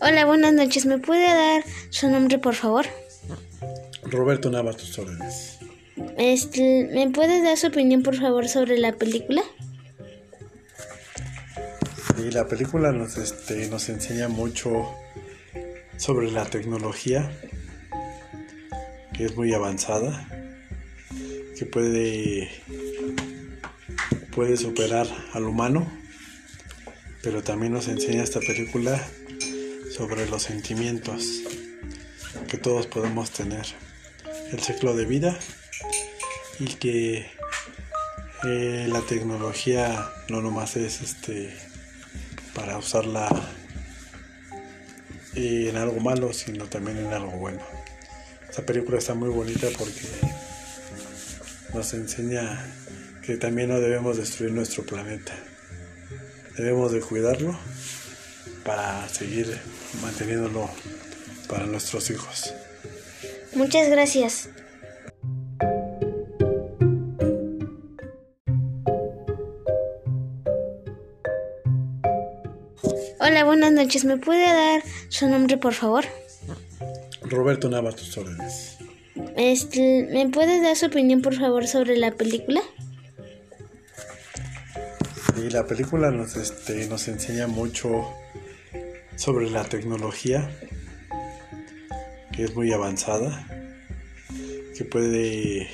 Hola, buenas noches. ¿Me puede dar su nombre, por favor? Roberto Nava, tus órdenes. Este, ¿Me puede dar su opinión, por favor, sobre la película? Sí, la película nos, este, nos enseña mucho sobre la tecnología, que es muy avanzada, que puede, puede superar al humano, pero también nos enseña esta película sobre los sentimientos que todos podemos tener, el ciclo de vida y que eh, la tecnología no nomás es este para usarla eh, en algo malo, sino también en algo bueno. Esta película está muy bonita porque nos enseña que también no debemos destruir nuestro planeta. Debemos de cuidarlo para seguir manteniéndolo para nuestros hijos. Muchas gracias. Hola, buenas noches. ¿Me puede dar su nombre, por favor? Roberto Nava, tus órdenes. Este, ¿Me puede dar su opinión, por favor, sobre la película? Sí, la película nos, este, nos enseña mucho sobre la tecnología, que es muy avanzada, que puede,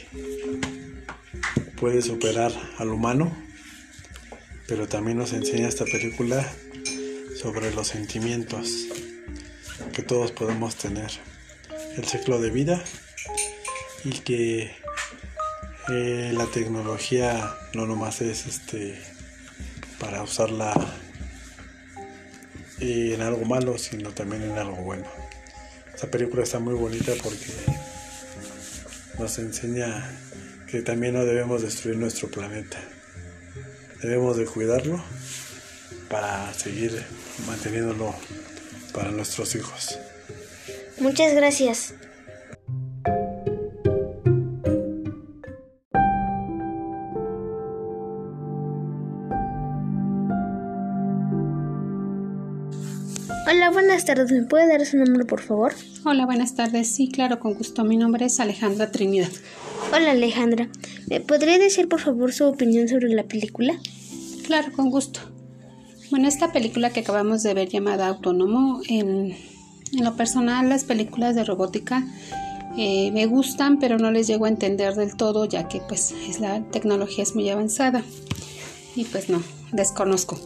puede superar al humano, pero también nos enseña esta película sobre los sentimientos que todos podemos tener, el ciclo de vida y que eh, la tecnología no nomás es este para usarla en algo malo, sino también en algo bueno. Esta película está muy bonita porque nos enseña que también no debemos destruir nuestro planeta. Debemos de cuidarlo para seguir manteniéndolo para nuestros hijos. Muchas gracias. Buenas tardes. ¿Me puede dar su nombre, por favor? Hola, buenas tardes. Sí, claro, con gusto. Mi nombre es Alejandra Trinidad. Hola, Alejandra. ¿Me podría decir, por favor, su opinión sobre la película? Claro, con gusto. Bueno, esta película que acabamos de ver llamada Autónomo, en, en lo personal las películas de robótica eh, me gustan, pero no les llego a entender del todo, ya que pues es la tecnología es muy avanzada y pues no, desconozco.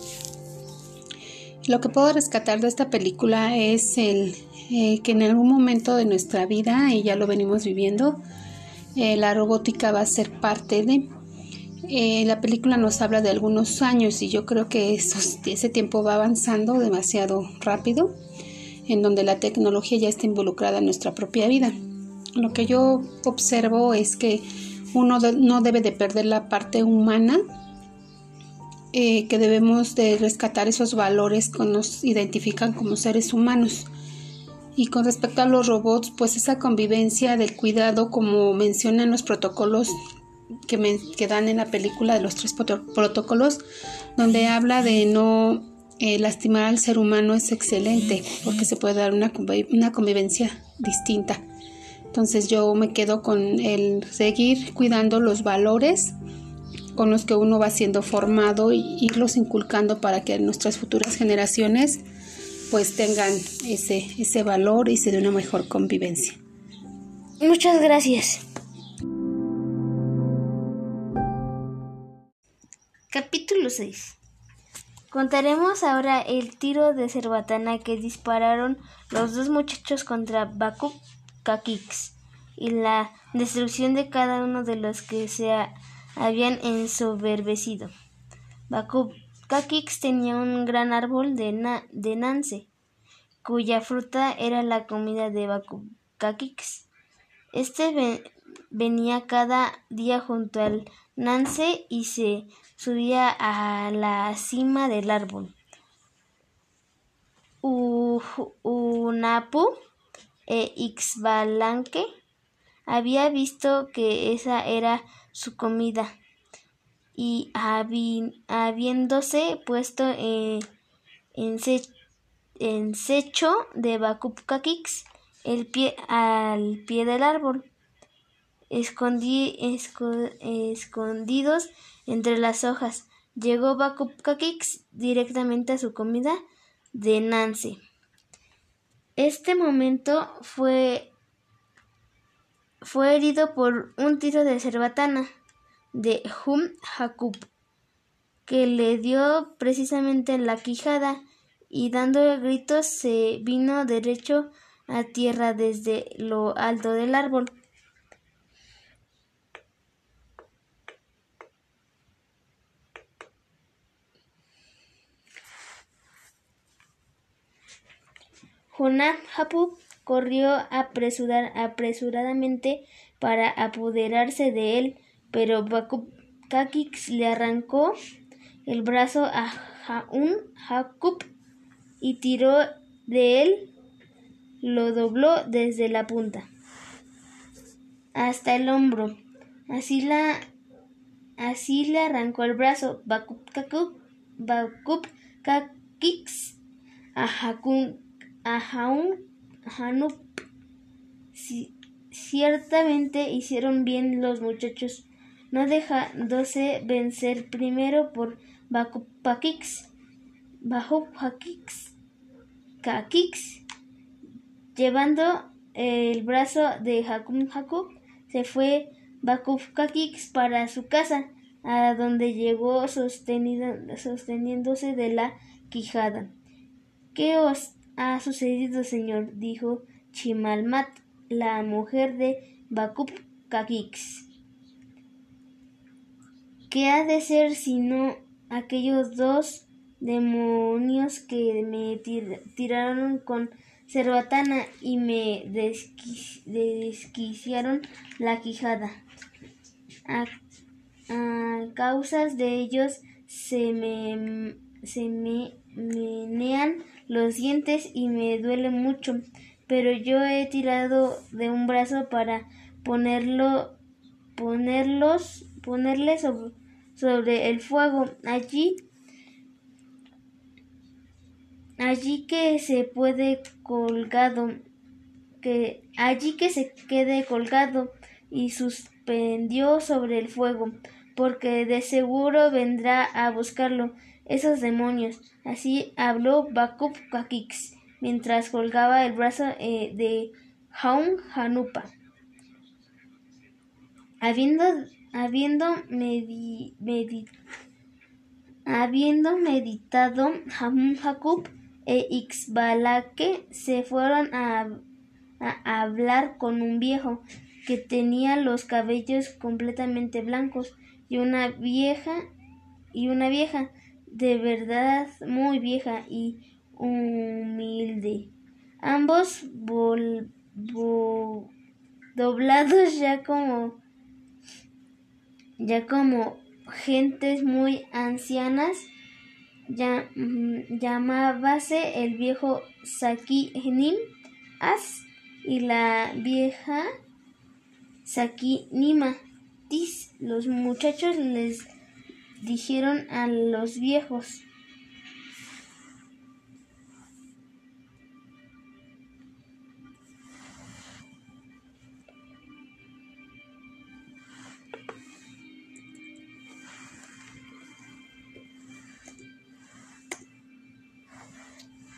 Lo que puedo rescatar de esta película es el eh, que en algún momento de nuestra vida, y ya lo venimos viviendo, eh, la robótica va a ser parte de... Eh, la película nos habla de algunos años y yo creo que ese tiempo va avanzando demasiado rápido, en donde la tecnología ya está involucrada en nuestra propia vida. Lo que yo observo es que uno no debe de perder la parte humana eh, que debemos de rescatar esos valores que nos identifican como seres humanos. Y con respecto a los robots, pues esa convivencia del cuidado, como mencionan los protocolos que, me, que dan en la película de los tres protocolos, donde habla de no eh, lastimar al ser humano es excelente, porque se puede dar una, una convivencia distinta. Entonces yo me quedo con el seguir cuidando los valores con los que uno va siendo formado y irlos inculcando para que nuestras futuras generaciones pues tengan ese, ese valor y se dé una mejor convivencia. Muchas gracias. Capítulo 6 Contaremos ahora el tiro de cerbatana que dispararon los dos muchachos contra Bakub Kakix y la destrucción de cada uno de los que se habían ensoberbecido. Bakub Kakix tenía un gran árbol de, de Nance, cuya fruta era la comida de Bakub Kakix. Este venía cada día junto al Nance y se subía a la cima del árbol. Unapu e Ixbalanque había visto que esa era su comida y habiéndose puesto en, ensecho de Bakupkakix el pie, al pie del árbol, escondi, escondidos entre las hojas. Llegó Bakupkakix directamente a su comida de Nance. Este momento fue, fue herido por un tiro de cerbatana de Hum Hakub, que le dio precisamente en la quijada y dando gritos se vino derecho a tierra desde lo alto del árbol. Jonah Hapu corrió apresuradamente para apoderarse de él, pero Kakix le arrancó el brazo a Jaun y tiró de él, lo dobló desde la punta hasta el hombro. Así la así le arrancó el brazo Bakub Kakix a Hakun a Hanup. ciertamente hicieron bien los muchachos, no dejándose vencer primero por Bakupakix, Bakupakix, Kakix, llevando el brazo de Hakun Hakub, se fue Bakupakix para su casa, a donde llegó sosteniéndose de la quijada. ¿Qué os ha sucedido, señor? dijo Chimalmat, la mujer de Bakup Kakix. ¿Qué ha de ser sino aquellos dos demonios que me tiraron con cerbatana y me desquiciaron la quijada? A, causas de ellos se me, se me menean los dientes y me duele mucho, pero yo he tirado de un brazo para ponerlo, ponerlos, ponerle sobre, el fuego. Allí, allí que se puede colgado, que allí que se quede colgado y suspendió sobre el fuego, porque de seguro vendrá a buscarlo esos demonios. Así habló Bakub Kakix mientras colgaba el brazo eh, de Jaun Hanupa. Habiendo, habiendo, habiendo meditado, Jaun Hakub e Ixbalake se fueron a, a hablar con un viejo que tenía los cabellos completamente blancos y una vieja y una vieja de verdad muy vieja y humilde. Ambos doblados ya como ya como gentes muy ancianas ya, mm, llamábase el viejo Saki Nim As y la vieja Saki Nima Tis. Los muchachos les dijeron a los viejos.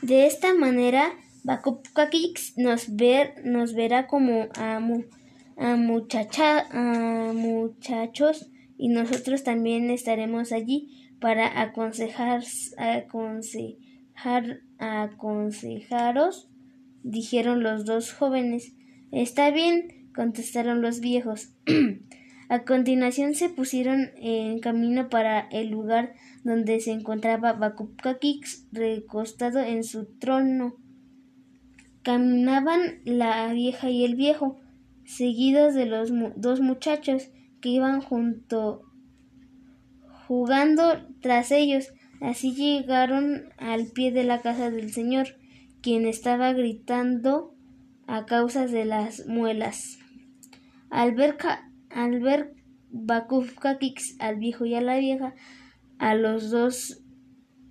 De esta manera, Bakupkakix nos, ver, nos verá como a, a, muchacha, a muchachos y nosotros también estaremos allí para aconsejar, aconsejar, aconsejaros, dijeron los dos jóvenes. Está bien, contestaron los viejos. a continuación se pusieron en camino para el lugar donde se encontraba Bakupkakix recostado en su trono. Caminaban la vieja y el viejo, seguidos de los dos muchachos, que iban junto jugando tras ellos. Así llegaron al pie de la casa del señor, quien estaba gritando a causa de las muelas. Al ver, al ver al viejo y a la vieja, a los dos,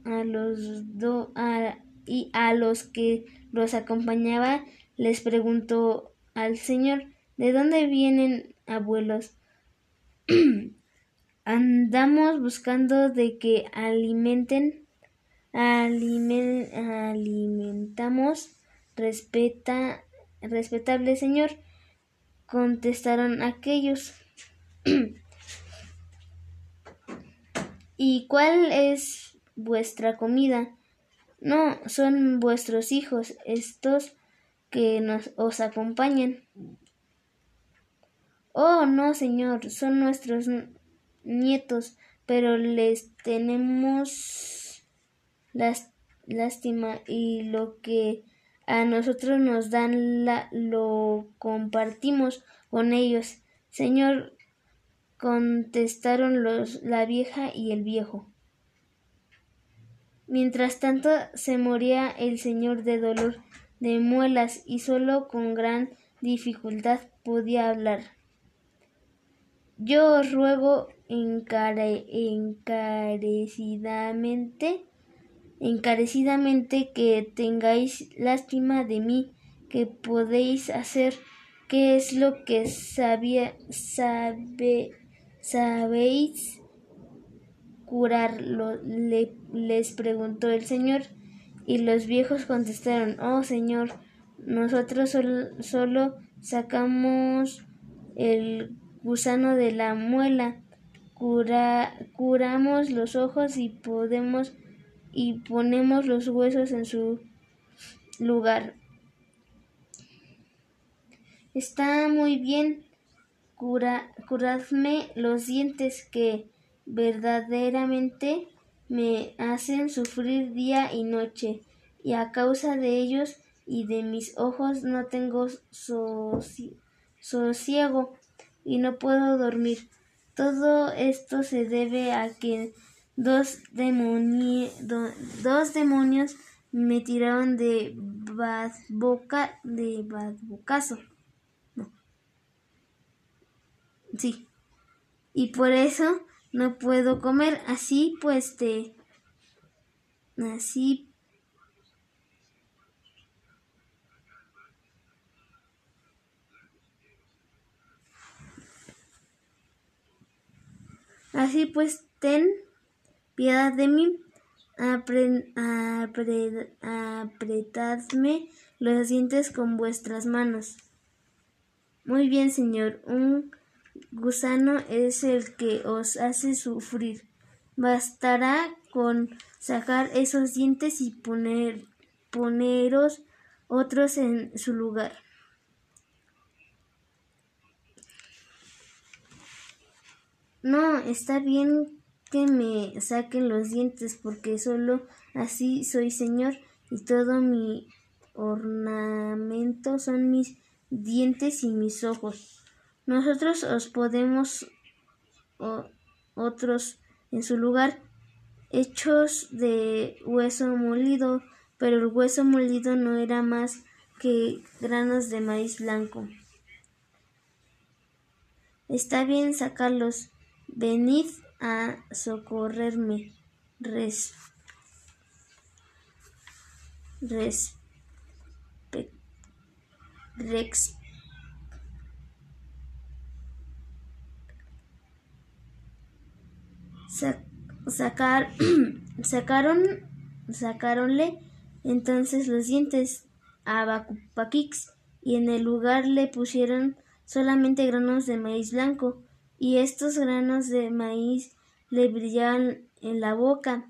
a los, do, a, y a los que los acompañaba les preguntó al Señor, ¿de dónde vienen abuelos? Andamos buscando de que alimenten, alimentamos, respeta, respetable Señor, contestaron aquellos. ¿Y cuál es vuestra comida? No, son vuestros hijos, estos que nos os acompañan. Oh, no, señor, son nuestros nietos, pero les tenemos lástima y lo que a nosotros nos dan la, lo compartimos con ellos. Señor, contestaron los, la vieja y el viejo. Mientras tanto se moría el señor de dolor de muelas y solo con gran dificultad podía hablar. Yo os ruego encarecidamente, encarecidamente que tengáis lástima de mí, que podéis hacer, qué es lo que sabía, sabe, sabéis curarlo, le, les preguntó el Señor, y los viejos contestaron, oh Señor, nosotros solo sacamos el gusano de la muela, cura, curamos los ojos y podemos y ponemos los huesos en su lugar. Está muy bien, cura, curadme los dientes que verdaderamente me hacen sufrir día y noche, y a causa de ellos y de mis ojos no tengo sosiego y no puedo dormir. Todo esto se debe a que dos, dos demonios me tiraron de boca de badbocazo. Sí. Y por eso no puedo comer. Así pues te... Así Así pues, ten piedad de mí, apretadme los dientes con vuestras manos. Muy bien, Señor, un gusano es el que os hace sufrir. Bastará con sacar esos dientes y poner, poneros otros en su lugar. No, está bien que me saquen los dientes porque solo así soy señor y todo mi ornamento son mis dientes y mis ojos. Nosotros os podemos otros en su lugar hechos de hueso molido, pero el hueso molido no era más que granos de maíz blanco. Está bien sacarlos. Venid a socorrerme. Res, res, rex, sacar, sacaron, sacaronle entonces los dientes a Bakupakix y en el lugar le pusieron solamente granos de maíz blanco y estos granos de maíz le brillaban en la boca.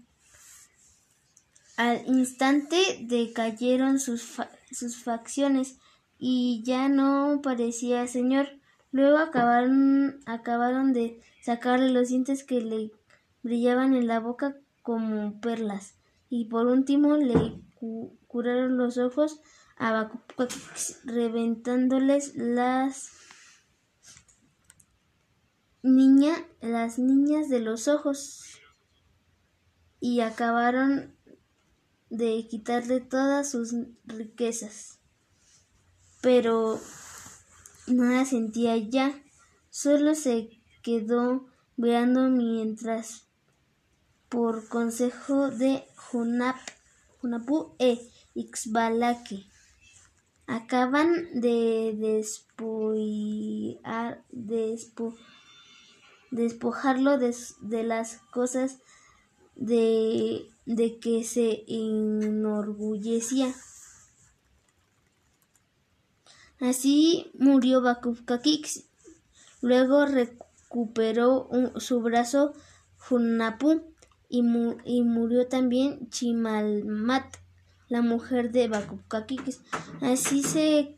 Al instante decayeron sus, sus facciones y ya no parecía señor. Luego acabaron, acabaron de sacarle los dientes que le brillaban en la boca como perlas, y por último le curaron los ojos a reventándoles las niña, las niñas de los ojos, y acabaron de quitarle todas sus riquezas. Pero nada sentía ya, solo se quedó mirando mientras por consejo de Junap, Hunapu e Ixbalaque acaban de despojarlo de, las cosas de, de que se enorgullecía. Así murió Bakukakix. Luego recuperó su brazo Hunapu y, y, murió también Chimalmat, la mujer de Bakukakix. Así se,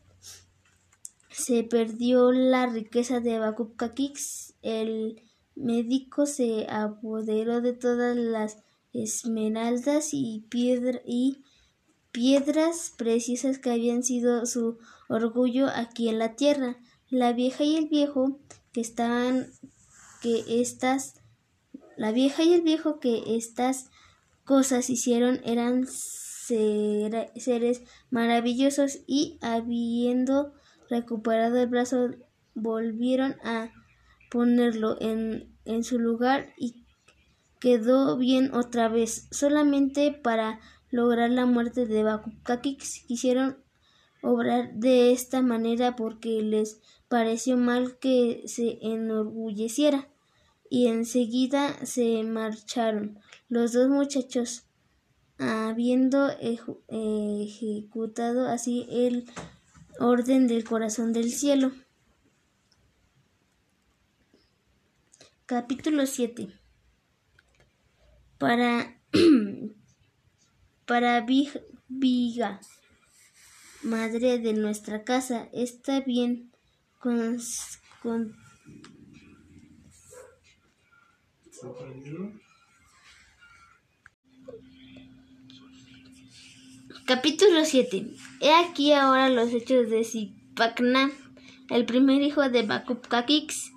se perdió la riqueza de Bakukakix. El médico se apoderó de todas las esmeraldas y, piedra, y piedras preciosas que habían sido su orgullo aquí en la tierra. La vieja y el viejo que estaban que estas la vieja y el viejo que estas cosas hicieron eran seres maravillosos y habiendo recuperado el brazo volvieron a ponerlo en, en su lugar y quedó bien otra vez. Solamente para lograr la muerte de Bakukakix quisieron obrar de esta manera porque les pareció mal que se enorgulleciera y enseguida se marcharon los dos muchachos habiendo ejecutado así el orden del corazón del cielo. Capítulo 7 Para para Viga madre de nuestra casa, está bien con, Capítulo 7. He aquí ahora los hechos de Zipacna, el primer hijo de Bakupkakix.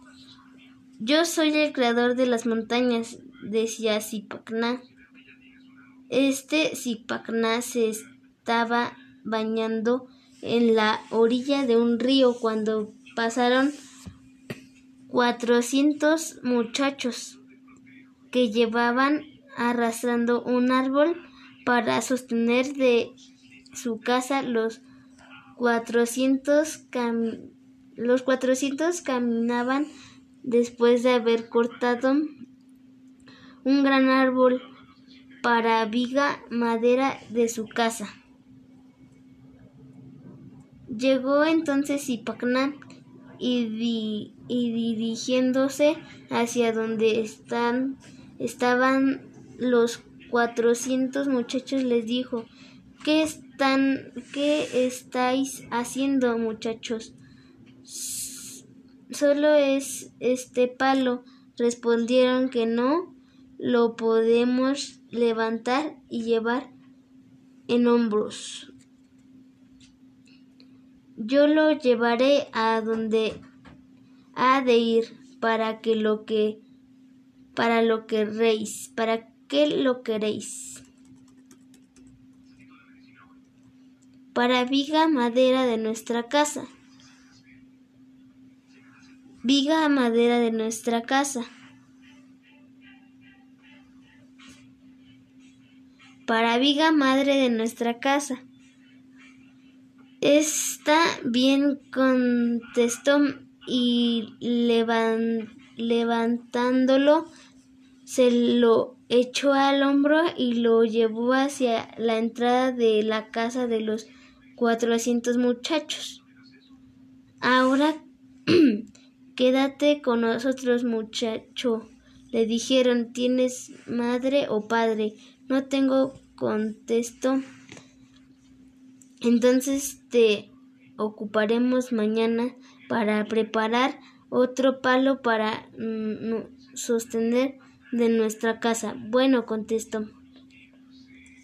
Yo soy el creador de las montañas, decía Zipacna. Este Zipacna se estaba bañando en la orilla de un río cuando pasaron cuatrocientos muchachos que llevaban arrastrando un árbol para sostener de su casa los cuatrocientos los cuatrocientos caminaban después de haber cortado un gran árbol para viga madera de su casa. Llegó entonces Ipacná y, y dirigiéndose hacia donde están, estaban los cuatrocientos muchachos les dijo ¿Qué están qué estáis haciendo muchachos? Solo es este palo. Respondieron que no lo podemos levantar y llevar en hombros. Yo lo llevaré a donde ha de ir para que lo que para lo queréis, para qué lo queréis. Para viga madera de nuestra casa. Viga madera de nuestra casa. Para viga madre de nuestra casa. Está bien, contestó y levantándolo se lo echó al hombro y lo llevó hacia la entrada de la casa de los cuatrocientos muchachos. Ahora quédate con nosotros, muchacho. Le dijeron, ¿tienes madre o padre? No tengo, contestó. Entonces te ocuparemos mañana para preparar otro palo para mm, sostener de nuestra casa. Bueno, contestó.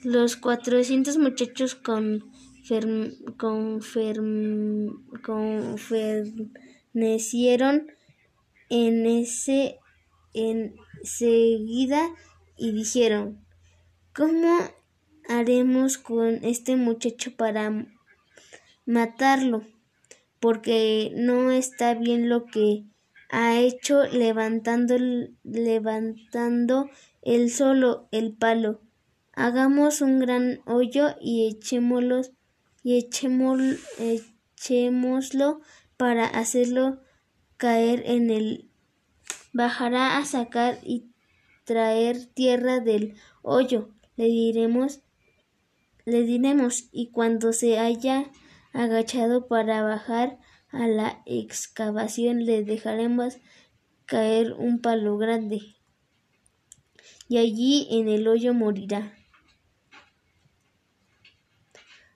Los cuatrocientos muchachos con confernecieron en ese enseguida y dijeron ¿Cómo haremos con este muchacho para matarlo, porque no está bien lo que ha hecho levantando, levantando él solo el palo. hagamos un gran hoyo y echémoslo, y echémoslo para hacerlo caer en el bajará a sacar y traer tierra del hoyo. Le diremos, le diremos, y cuando se haya agachado para bajar a la excavación, le dejaremos caer un palo grande, y allí en el hoyo morirá.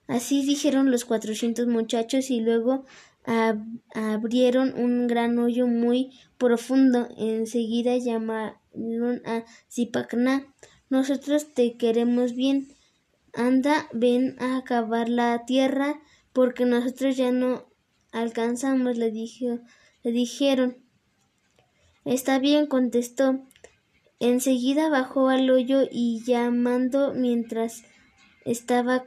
Así dijeron los cuatrocientos muchachos y luego abrieron un gran hoyo muy profundo. Enseguida llamaron a Zipacna. Nosotros te queremos bien. Anda, ven a cavar la tierra, porque nosotros ya no alcanzamos, le, dijo, le dijeron. Está bien, contestó. Enseguida bajó al hoyo y llamando mientras estaba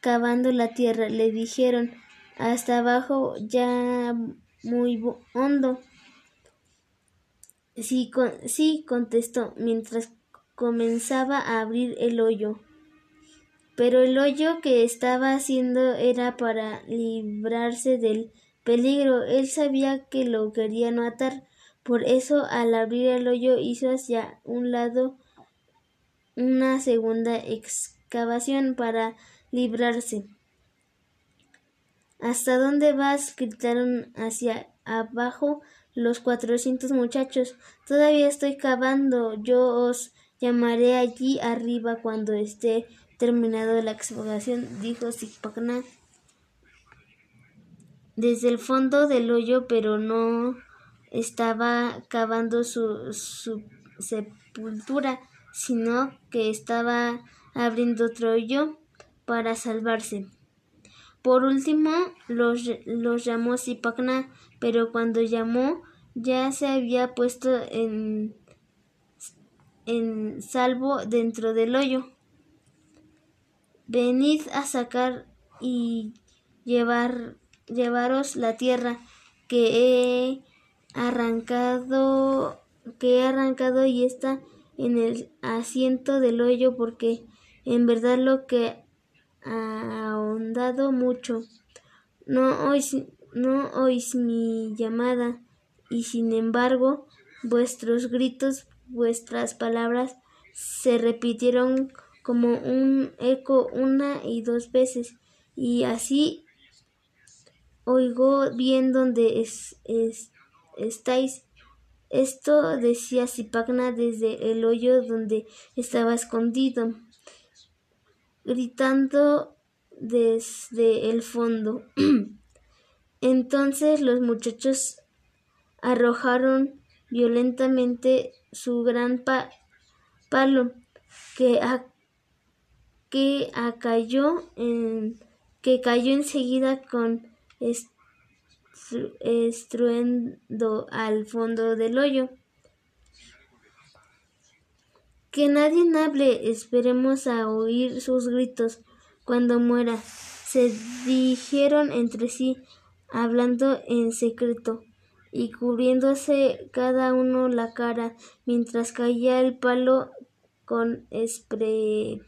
cavando la tierra, le dijeron hasta abajo ya muy hondo. Sí, sí, contestó, mientras comenzaba a abrir el hoyo. Pero el hoyo que estaba haciendo era para librarse del peligro. Él sabía que lo querían matar. Por eso, al abrir el hoyo, hizo hacia un lado una segunda excavación para librarse. ¿Hasta dónde vas? gritaron hacia abajo los cuatrocientos muchachos. Todavía estoy cavando. Yo os llamaré allí arriba cuando esté terminado la excavación, dijo Zipacna. Desde el fondo del hoyo, pero no estaba cavando su, su sepultura, sino que estaba abriendo otro hoyo para salvarse. Por último, los, los llamó Zipacna, pero cuando llamó ya se había puesto en, en salvo dentro del hoyo. Venid a sacar y llevar, llevaros la tierra que he arrancado, que he arrancado y está en el asiento del hoyo, porque en verdad lo que ahondado mucho. No oís, no oís mi llamada, y sin embargo vuestros gritos, vuestras palabras se repitieron como un eco una y dos veces, y así oigo bien donde es, estáis. Esto decía Zipacna desde el hoyo donde estaba escondido gritando desde el fondo. Entonces los muchachos arrojaron violentamente su gran palo que, que en que cayó enseguida con estruendo al fondo del hoyo. Que nadie hable, esperemos a oír sus gritos cuando muera. Se dijeron entre sí, hablando en secreto y cubriéndose cada uno la cara mientras caía el palo con espre...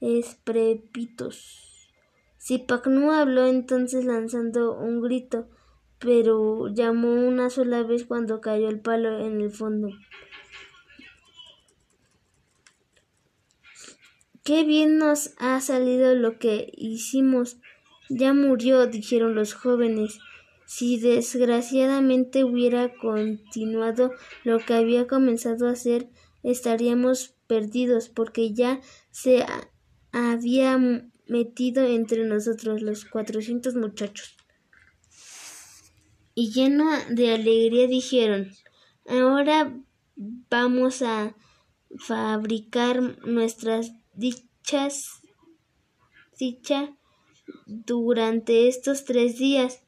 esprepitos. Habló entonces lanzando un grito, pero llamó una sola vez cuando cayó el palo en el fondo. Qué bien nos ha salido lo que hicimos. Ya murió, dijeron los jóvenes. Si desgraciadamente hubiera continuado lo que había comenzado a hacer, estaríamos perdidos, porque ya se había metido entre nosotros los cuatrocientos muchachos. Y lleno de alegría dijeron, ahora vamos a fabricar nuestras dichas dicha durante estos tres días.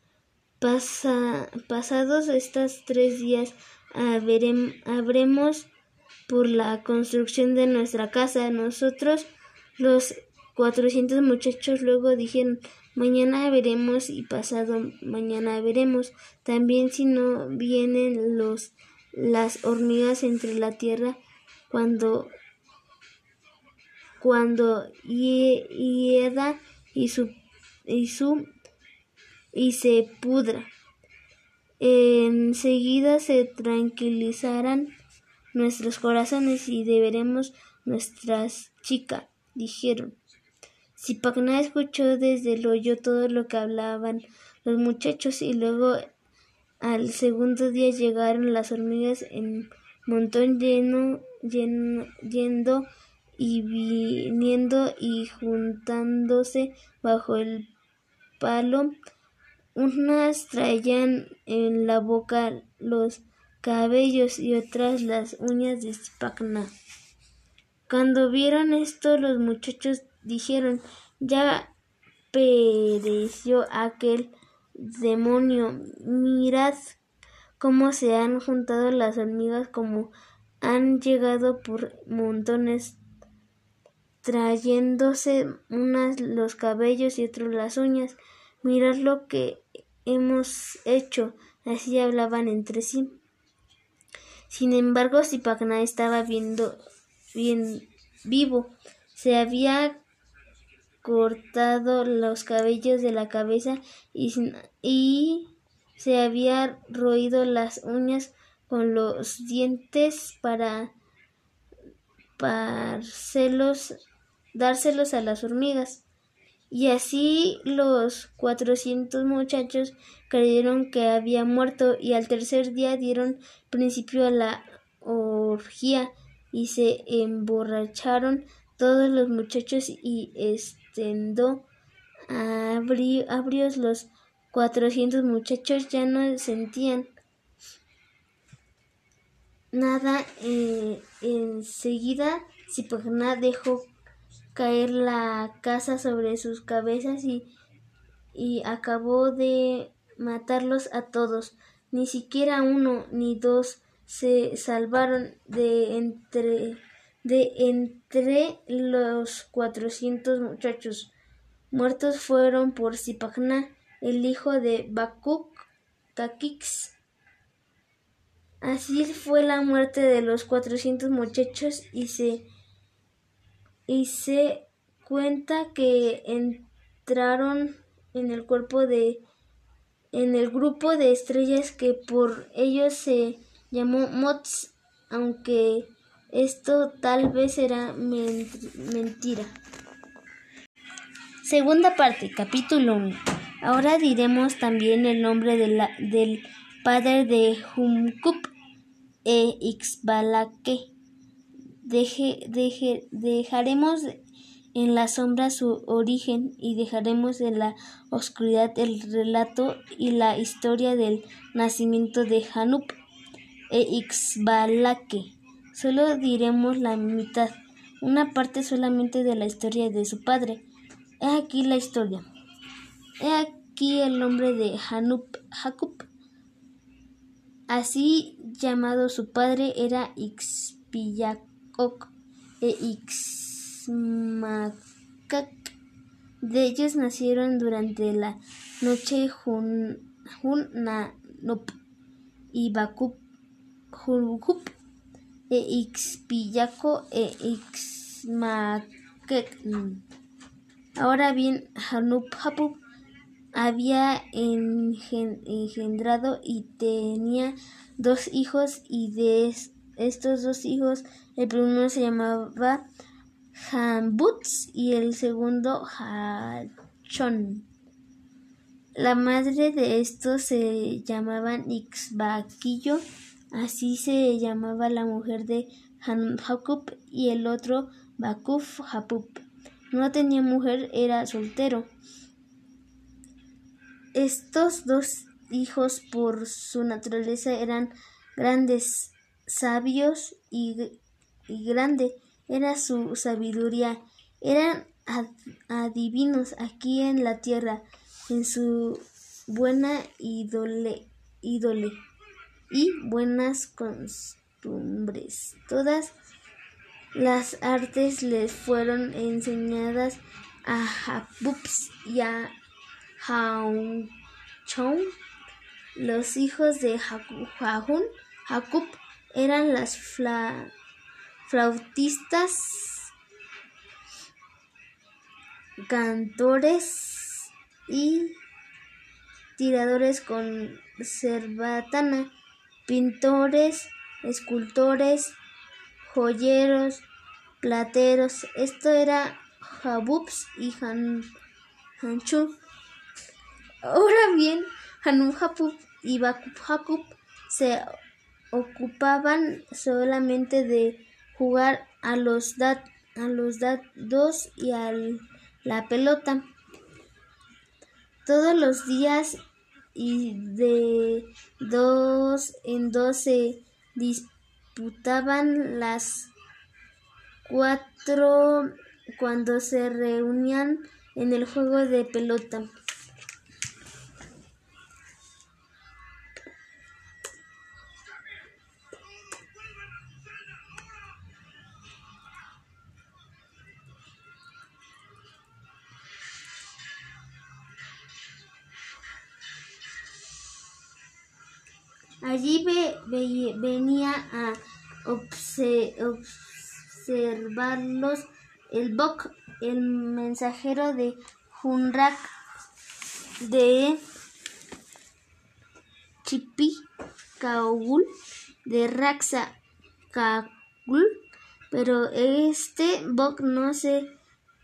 pasados estos tres días habremos por la construcción de nuestra casa. Nosotros, los cuatrocientos muchachos, luego dijeron mañana veremos y pasado mañana veremos. También si no vienen los las hormigas entre la tierra cuando cuando hieda y su y su y se pudra. Enseguida se tranquilizarán nuestros corazones y deberemos nuestras chicas, dijeron. Zipacna escuchó desde el hoyo todo lo que hablaban los muchachos y luego al segundo día llegaron las hormigas en montón lleno, lleno yendo y viniendo y juntándose bajo el palo. Unas traían en la boca los cabellos y otras las uñas de Spagna. Cuando vieron esto, los muchachos dijeron, ya pereció aquel demonio. Mirad cómo se han juntado las hormigas, como han llegado por montones, trayéndose unas los cabellos y otros las uñas. Mirad lo que hemos hecho. Así hablaban entre sí. Sin embargo, Zipacna estaba viendo bien vivo. Se había cortado los cabellos de la cabeza y, y se había roído las uñas con los dientes para dárselos a las hormigas. Y así los cuatrocientos muchachos creyeron que había muerto y al tercer día dieron principio a la orgía y se emborracharon todos los muchachos y estendo abrios los cuatrocientos muchachos ya no sentían nada eh, enseguida Zipagna dejó caer la casa sobre sus cabezas y, y acabó de matarlos a todos. Ni siquiera uno ni dos se salvaron de entre de entre los cuatrocientos muchachos. Muertos fueron por Zipagna, el hijo de Bakuk Kakix. Así fue la muerte de los cuatrocientos muchachos y se y se cuenta que entraron en el cuerpo de en el grupo de estrellas que por ellos se llamó Mots, aunque esto tal vez era mentira. Segunda parte, capítulo 1. Ahora diremos también el nombre de la, del padre de Humkup e Ixbalake dejaremos en la sombra su origen y dejaremos en la oscuridad el relato y la historia del nacimiento de Hanup e Ixbalake. Solo diremos la mitad, una parte solamente de la historia de su padre. He aquí la historia. He aquí el nombre de Hanup Jacob. Así llamado su padre era Ixpillac e. De ellos nacieron durante la noche Hunnanop y Bacup, Hulhup, e Ixpillaco e Ixmacac. Ahora bien, Hanup había engendrado y tenía dos hijos y de estos dos hijos, el primero se llamaba Hanbuts y el segundo Hachon. La madre de estos se llamaba Ixbaquillo, así se llamaba la mujer de Hanhakup y el otro Bakuf Hapup. No tenía mujer, era soltero. Estos dos hijos por su naturaleza eran grandes sabios y, grande era su sabiduría. Eran adivinos aquí en la tierra, en su buena ídole, y buenas costumbres. Todas las artes les fueron enseñadas a Jabups y a Jaunchon, los hijos de Jahun, Jacob eran las flautistas cantores y tiradores con cerbatana, pintores, escultores, joyeros, plateros. Esto era Jabubs y Han, Hanchu. Ahora bien, Hanum y Bakub se ocupaban solamente de jugar a los, dat, a los dados y a la pelota. Todos los días y de dos en dos se disputaban las cuatro cuando se reunían en el juego de pelota. Venía a observarlos. El Bok, el mensajero de Hunrak de Chipi Kaugul, de Raxa Kaugul, pero este Bok no se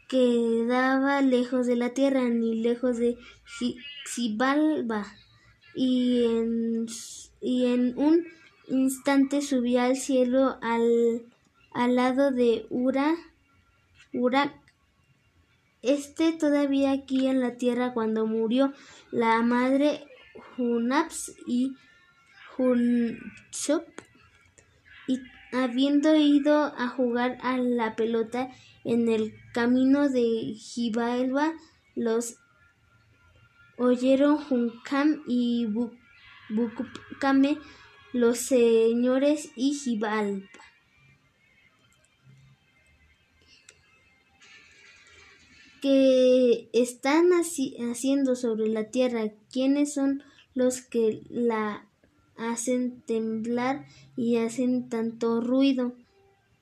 quedaba lejos de la tierra ni lejos de Xibalba y en y en un instante subía al cielo al, al lado de Ura, Urak. Este todavía aquí en la tierra cuando murió la madre Hunaps y Hunchup y habiendo ido a jugar a la pelota en el camino de Jibalba, los oyeron Junkam y Buk Bucupcame, los señores y Jibalpa. que están haciendo sobre la tierra, quiénes son los que la hacen temblar y hacen tanto ruido,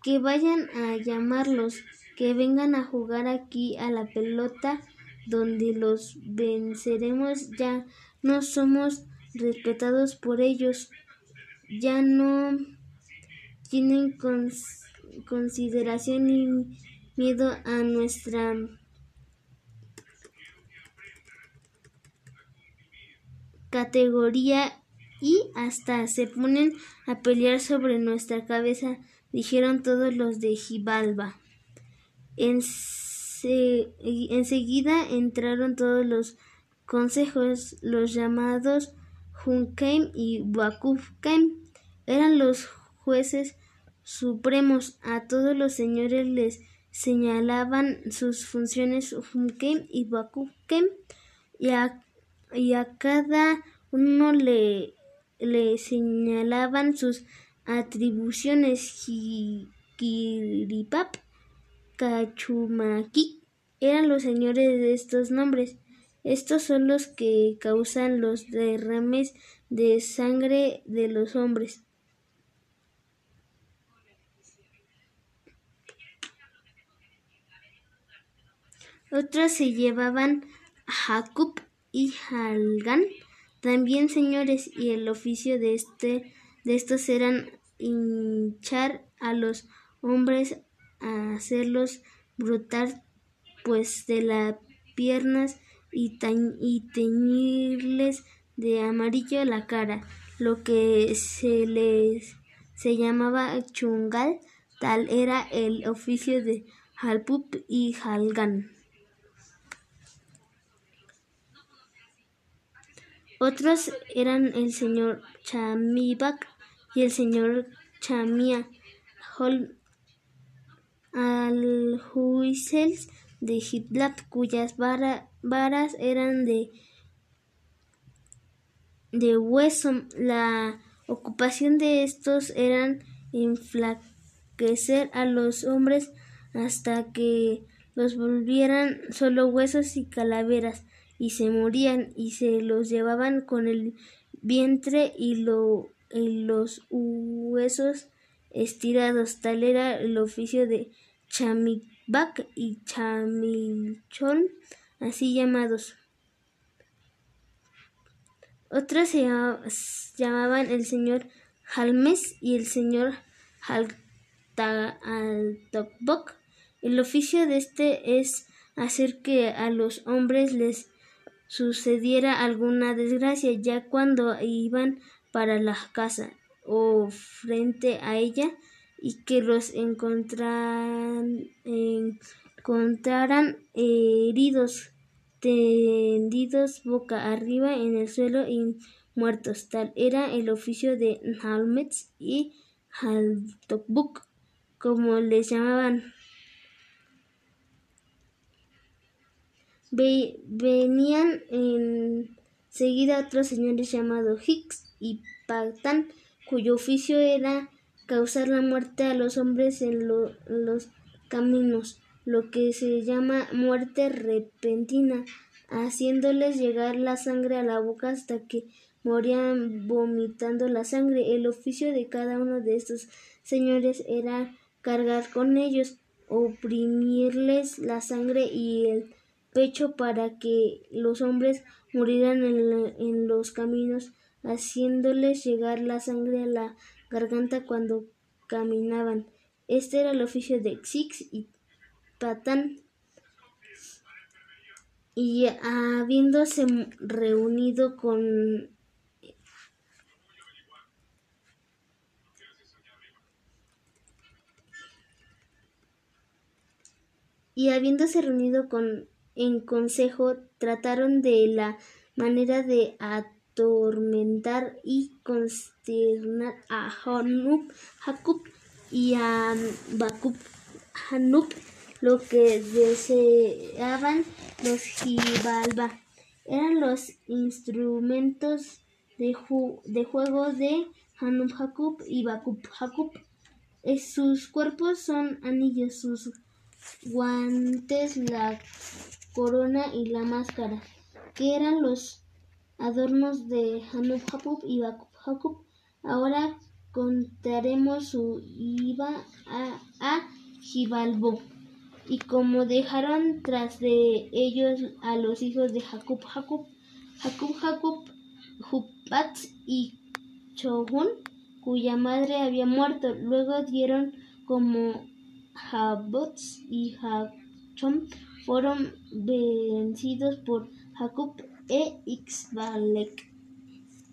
que vayan a llamarlos, que vengan a jugar aquí a la pelota donde los venceremos. Ya no somos respetados por ellos, ya no tienen consideración ni miedo a nuestra categoría y hasta se ponen a pelear sobre nuestra cabeza, dijeron todos los de Gibalba. enseguida entraron todos los consejos, los llamados Junkeim y Wakufkeim eran los jueces supremos. A todos los señores les señalaban sus funciones Junkeim y Wakufkeim y a, y a cada uno le, le señalaban sus atribuciones. Kiripap, Kachumaki eran los señores de estos nombres. Estos son los que causan los derrames de sangre de los hombres. Otros se llevaban Jacob y Halgan, también señores, y el oficio de este de estos eran hinchar a los hombres a hacerlos brotar pues de las piernas y, teñirles de amarillo la cara, lo que se les se llamaba chungal, tal era el oficio de Halpup y Halgan. Otros eran el señor Chamibak y el señor Chamia al Huisels de Hitlat, cuyas varas eran de, de hueso. La ocupación de estos eran enflaquecer a los hombres hasta que los volvieran solo huesos y calaveras, y se morían y se los llevaban con el vientre y, lo, y los huesos estirados. Tal era el oficio de Chamik Bak y Chamilchon, así llamados. Otros se llamaban el señor Halmes y el señor Altokbok. El oficio de este es hacer que a los hombres les sucediera alguna desgracia ya cuando iban para la casa o frente a ella y que los encontraran, encontraran heridos tendidos boca arriba en el suelo y muertos. Tal era el oficio de Halmetz y Haltokbuk, como les llamaban. venían enseguida otros señores llamados Hicks y Patan, cuyo oficio era causar la muerte a los hombres en los caminos, lo que se llama muerte repentina, haciéndoles llegar la sangre a la boca hasta que morían vomitando la sangre. El oficio de cada uno de estos señores era cargar con ellos, oprimirles la sangre y el pecho para que los hombres murieran en, los caminos, haciéndoles llegar la sangre a la garganta cuando caminaban. Este era el oficio de Xix y Patán. Y habiéndose reunido con y habiéndose reunido con en consejo trataron de la manera de atormentar y consternar a Jacob y a Bakub Hanub, lo que deseaban los Gibalba. Eran los instrumentos de, de juego de Hanub Jacob y Bakub Jacob. Sus cuerpos son anillos, sus guantes, la corona y la máscara, que eran los adornos de Hanub Hakub y Bakub Hakub. Ahora contaremos su IVA a, a. Y como dejaron tras de ellos a los hijos de Jacob Jacob, Jacob Jacob, Jupat y Chohun, cuya madre había muerto, luego dieron como Jabots y Hachom fueron vencidos por Jacob e Ixbalek.